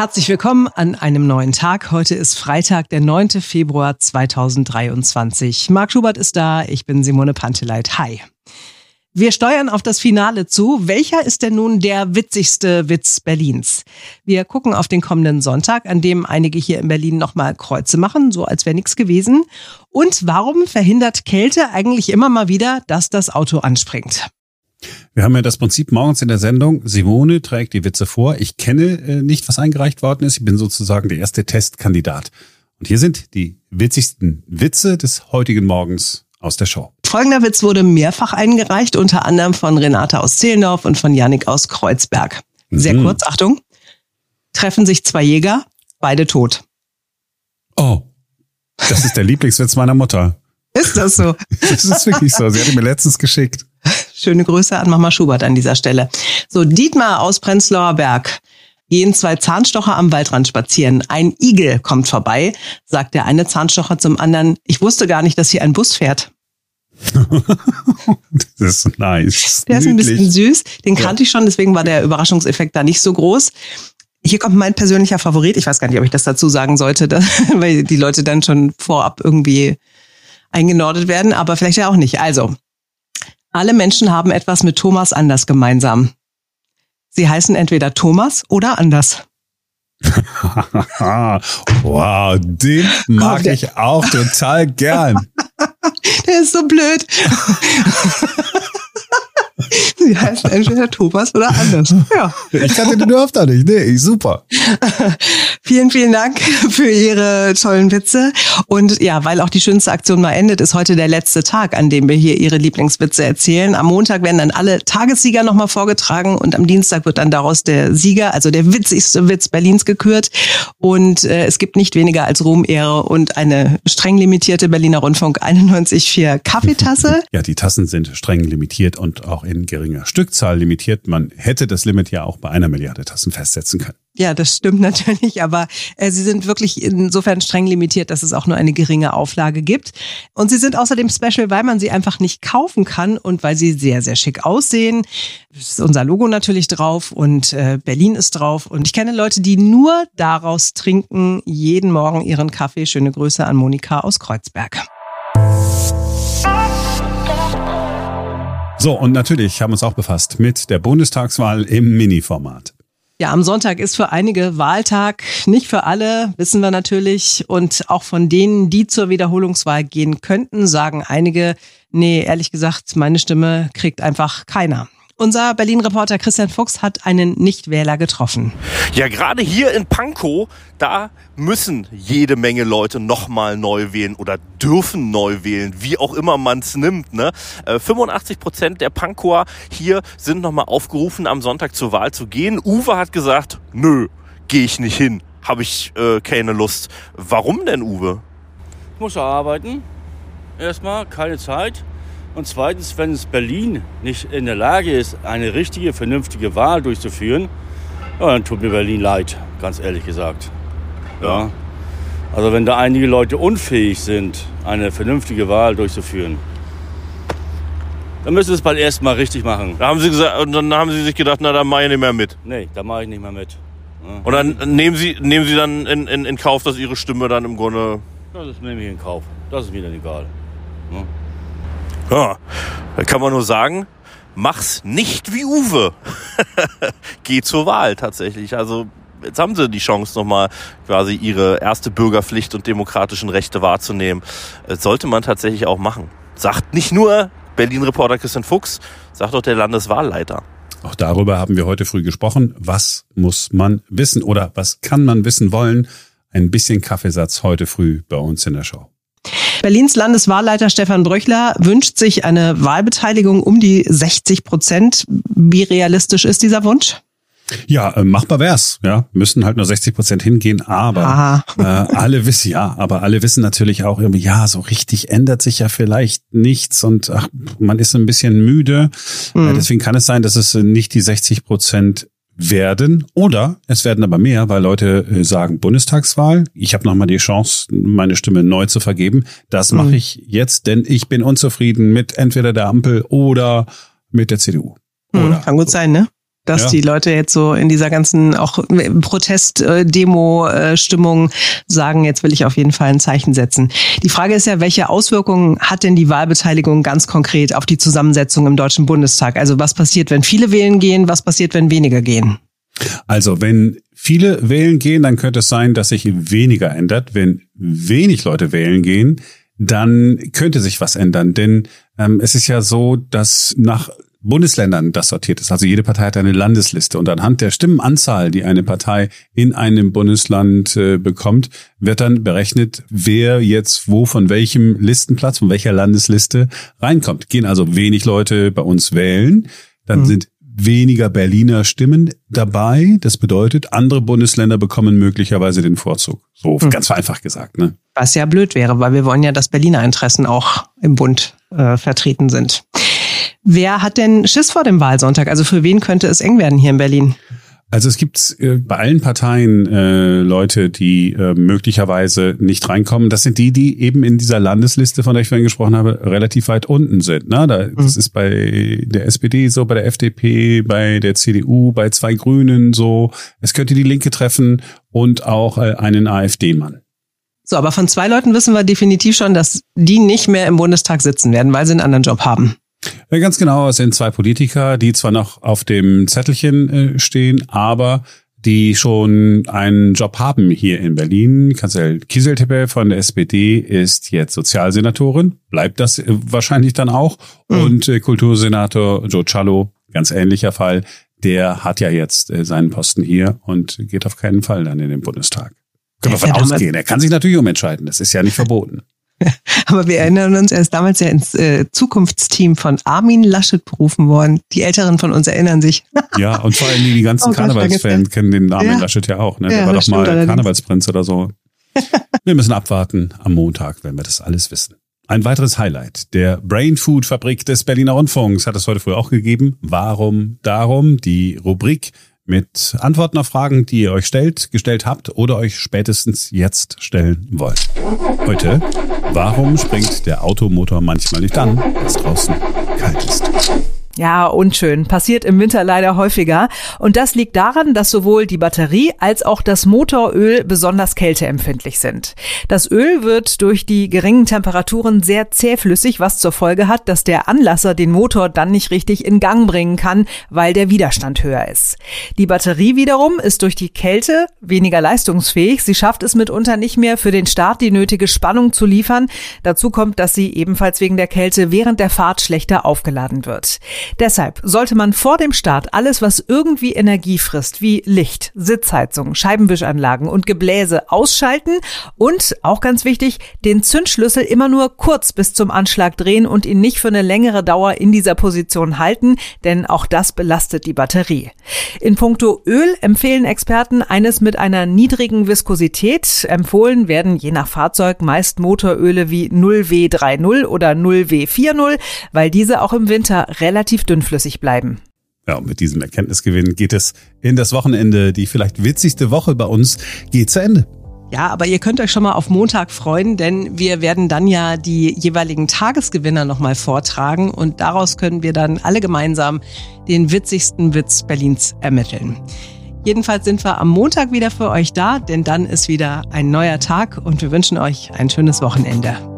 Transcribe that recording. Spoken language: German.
Herzlich willkommen an einem neuen Tag. Heute ist Freitag, der 9. Februar 2023. Marc Schubert ist da, ich bin Simone Panteleit. Hi. Wir steuern auf das Finale zu. Welcher ist denn nun der witzigste Witz Berlins? Wir gucken auf den kommenden Sonntag, an dem einige hier in Berlin nochmal Kreuze machen, so als wäre nichts gewesen. Und warum verhindert Kälte eigentlich immer mal wieder, dass das Auto anspringt? Wir haben ja das Prinzip morgens in der Sendung. Simone trägt die Witze vor. Ich kenne äh, nicht, was eingereicht worden ist. Ich bin sozusagen der erste Testkandidat. Und hier sind die witzigsten Witze des heutigen Morgens aus der Show. Folgender Witz wurde mehrfach eingereicht, unter anderem von Renate aus Zehlendorf und von Yannick aus Kreuzberg. Sehr mhm. kurz, Achtung. Treffen sich zwei Jäger, beide tot. Oh, das ist der Lieblingswitz meiner Mutter. Ist das so? das ist wirklich so. Sie hat ihn mir letztens geschickt. Schöne Grüße an Mama Schubert an dieser Stelle. So, Dietmar aus Prenzlauer Berg. Gehen zwei Zahnstocher am Waldrand spazieren. Ein Igel kommt vorbei, sagt der eine Zahnstocher zum anderen. Ich wusste gar nicht, dass hier ein Bus fährt. das ist nice. Der ist ein bisschen süß. Den kannte ja. ich schon, deswegen war der Überraschungseffekt da nicht so groß. Hier kommt mein persönlicher Favorit. Ich weiß gar nicht, ob ich das dazu sagen sollte, weil die Leute dann schon vorab irgendwie eingenordet werden, aber vielleicht ja auch nicht. Also, alle Menschen haben etwas mit Thomas Anders gemeinsam. Sie heißen entweder Thomas oder Anders. wow, den mag ich auch total gern. Der ist so blöd. Sie heißt entweder Thomas oder anders. Ja. Ich kannte den öfter nicht. Nee, super. vielen, vielen Dank für Ihre tollen Witze. Und ja, weil auch die schönste Aktion mal endet, ist heute der letzte Tag, an dem wir hier Ihre Lieblingswitze erzählen. Am Montag werden dann alle Tagessieger nochmal vorgetragen und am Dienstag wird dann daraus der Sieger, also der witzigste Witz Berlins gekürt. Und äh, es gibt nicht weniger als Ruhm, Ehre und eine streng limitierte Berliner Rundfunk 91.4 Kaffeetasse. Ja, die Tassen sind streng limitiert und auch in geringer Stückzahl limitiert. Man hätte das Limit ja auch bei einer Milliarde Tassen festsetzen können. Ja, das stimmt natürlich, aber äh, sie sind wirklich insofern streng limitiert, dass es auch nur eine geringe Auflage gibt. Und sie sind außerdem special, weil man sie einfach nicht kaufen kann und weil sie sehr, sehr schick aussehen. Das ist unser Logo natürlich drauf und äh, Berlin ist drauf. Und ich kenne Leute, die nur daraus trinken, jeden Morgen ihren Kaffee. Schöne Grüße an Monika aus Kreuzberg. So, und natürlich haben wir uns auch befasst mit der Bundestagswahl im Mini-Format. Ja, am Sonntag ist für einige Wahltag, nicht für alle, wissen wir natürlich. Und auch von denen, die zur Wiederholungswahl gehen könnten, sagen einige, nee, ehrlich gesagt, meine Stimme kriegt einfach keiner. Unser Berlin-Reporter Christian Fuchs hat einen Nichtwähler getroffen. Ja, gerade hier in Pankow, da müssen jede Menge Leute nochmal neu wählen oder dürfen neu wählen, wie auch immer man es nimmt. Ne? 85 äh, Prozent der Pankower hier sind nochmal aufgerufen, am Sonntag zur Wahl zu gehen. Uwe hat gesagt, nö, gehe ich nicht hin, habe ich äh, keine Lust. Warum denn, Uwe? Ich muss arbeiten. Erstmal keine Zeit. Und zweitens, wenn es Berlin nicht in der Lage ist, eine richtige, vernünftige Wahl durchzuführen, ja, dann tut mir Berlin leid, ganz ehrlich gesagt. Ja. Also wenn da einige Leute unfähig sind, eine vernünftige Wahl durchzuführen, dann müssen sie es bald erstmal richtig machen. Da haben sie gesagt, und dann haben sie sich gedacht, na, da mache ich nicht mehr mit. Nee, da mache ich nicht mehr mit. Ja. Und dann nehmen sie, nehmen sie dann in, in, in Kauf, dass ihre Stimme dann im Grunde. Das nehme ich in Kauf. Das ist mir dann egal. Ja. Ja, da kann man nur sagen, mach's nicht wie Uwe. Geh zur Wahl tatsächlich. Also jetzt haben sie die Chance nochmal quasi ihre erste Bürgerpflicht und demokratischen Rechte wahrzunehmen. Das sollte man tatsächlich auch machen. Sagt nicht nur Berlin-Reporter Christian Fuchs, sagt auch der Landeswahlleiter. Auch darüber haben wir heute früh gesprochen. Was muss man wissen oder was kann man wissen wollen? Ein bisschen Kaffeesatz heute früh bei uns in der Show. Berlins Landeswahlleiter Stefan Bröchler wünscht sich eine Wahlbeteiligung um die 60 Prozent. Wie realistisch ist dieser Wunsch? Ja, äh, machbar wär's. Ja, müssen halt nur 60 Prozent hingehen, aber äh, alle wissen ja, aber alle wissen natürlich auch irgendwie, ja, so richtig ändert sich ja vielleicht nichts und ach, man ist ein bisschen müde. Mhm. Äh, deswegen kann es sein, dass es nicht die 60 Prozent werden oder es werden aber mehr, weil Leute äh, sagen Bundestagswahl. Ich habe nochmal die Chance, meine Stimme neu zu vergeben. Das mache mhm. ich jetzt, denn ich bin unzufrieden mit entweder der Ampel oder mit der CDU. Mhm, kann gut sein, ne? Dass ja. die Leute jetzt so in dieser ganzen auch Protest-Demo-Stimmung sagen, jetzt will ich auf jeden Fall ein Zeichen setzen. Die Frage ist ja, welche Auswirkungen hat denn die Wahlbeteiligung ganz konkret auf die Zusammensetzung im Deutschen Bundestag? Also was passiert, wenn viele wählen gehen? Was passiert, wenn weniger gehen? Also wenn viele wählen gehen, dann könnte es sein, dass sich weniger ändert. Wenn wenig Leute wählen gehen, dann könnte sich was ändern. Denn ähm, es ist ja so, dass nach Bundesländern das sortiert ist. Also jede Partei hat eine Landesliste und anhand der Stimmenanzahl, die eine Partei in einem Bundesland äh, bekommt, wird dann berechnet, wer jetzt wo von welchem Listenplatz, von welcher Landesliste reinkommt. Gehen also wenig Leute bei uns wählen, dann mhm. sind weniger Berliner Stimmen dabei. Das bedeutet, andere Bundesländer bekommen möglicherweise den Vorzug. So mhm. ganz vereinfacht gesagt. Ne? Was ja blöd wäre, weil wir wollen ja, dass Berliner Interessen auch im Bund äh, vertreten sind. Wer hat denn Schiss vor dem Wahlsonntag? Also für wen könnte es eng werden hier in Berlin? Also es gibt äh, bei allen Parteien äh, Leute, die äh, möglicherweise nicht reinkommen. Das sind die, die eben in dieser Landesliste, von der ich vorhin gesprochen habe, relativ weit unten sind. Ne? Da, mhm. Das ist bei der SPD so, bei der FDP, bei der CDU, bei zwei Grünen so. Es könnte die Linke treffen und auch äh, einen AfD-Mann. So, aber von zwei Leuten wissen wir definitiv schon, dass die nicht mehr im Bundestag sitzen werden, weil sie einen anderen Job haben. Ja, ganz genau. Es sind zwei Politiker, die zwar noch auf dem Zettelchen äh, stehen, aber die schon einen Job haben hier in Berlin. Kassel Kieseltippe von der SPD ist jetzt Sozialsenatorin, bleibt das äh, wahrscheinlich dann auch. Mhm. Und äh, Kultursenator Joe Cialo, ganz ähnlicher Fall, der hat ja jetzt äh, seinen Posten hier und geht auf keinen Fall dann in den Bundestag. Können wir von ausgehen. Er kann sich natürlich umentscheiden. Das ist ja nicht verboten. Aber wir erinnern uns, er ist damals ja ins äh, Zukunftsteam von Armin Laschet berufen worden. Die Älteren von uns erinnern sich. ja, und vor allem die ganzen oh, Karnevalsfans kennen den Armin ja. Laschet ja auch. Ne? Der ja, war doch mal Karnevalsprinz oder so. wir müssen abwarten. Am Montag wenn wir das alles wissen. Ein weiteres Highlight. Der Brain Food Fabrik des Berliner Rundfunks hat es heute früh auch gegeben. Warum darum? Die Rubrik mit Antworten auf Fragen, die ihr euch stellt, gestellt habt oder euch spätestens jetzt stellen wollt. Heute, warum springt der Automotor manchmal nicht an, wenn es draußen kalt ist? Ja, unschön. Passiert im Winter leider häufiger. Und das liegt daran, dass sowohl die Batterie als auch das Motoröl besonders kälteempfindlich sind. Das Öl wird durch die geringen Temperaturen sehr zähflüssig, was zur Folge hat, dass der Anlasser den Motor dann nicht richtig in Gang bringen kann, weil der Widerstand höher ist. Die Batterie wiederum ist durch die Kälte weniger leistungsfähig. Sie schafft es mitunter nicht mehr für den Start die nötige Spannung zu liefern. Dazu kommt, dass sie ebenfalls wegen der Kälte während der Fahrt schlechter aufgeladen wird. Deshalb sollte man vor dem Start alles, was irgendwie Energie frisst, wie Licht, Sitzheizung, Scheibenwischanlagen und Gebläse ausschalten und, auch ganz wichtig, den Zündschlüssel immer nur kurz bis zum Anschlag drehen und ihn nicht für eine längere Dauer in dieser Position halten, denn auch das belastet die Batterie. In puncto Öl empfehlen Experten eines mit einer niedrigen Viskosität. Empfohlen werden je nach Fahrzeug meist Motoröle wie 0W30 oder 0W40, weil diese auch im Winter relativ relativ dünnflüssig bleiben. Ja, und mit diesem Erkenntnisgewinn geht es in das Wochenende. Die vielleicht witzigste Woche bei uns geht zu Ende. Ja, aber ihr könnt euch schon mal auf Montag freuen, denn wir werden dann ja die jeweiligen Tagesgewinner nochmal vortragen und daraus können wir dann alle gemeinsam den witzigsten Witz Berlins ermitteln. Jedenfalls sind wir am Montag wieder für euch da, denn dann ist wieder ein neuer Tag und wir wünschen euch ein schönes Wochenende.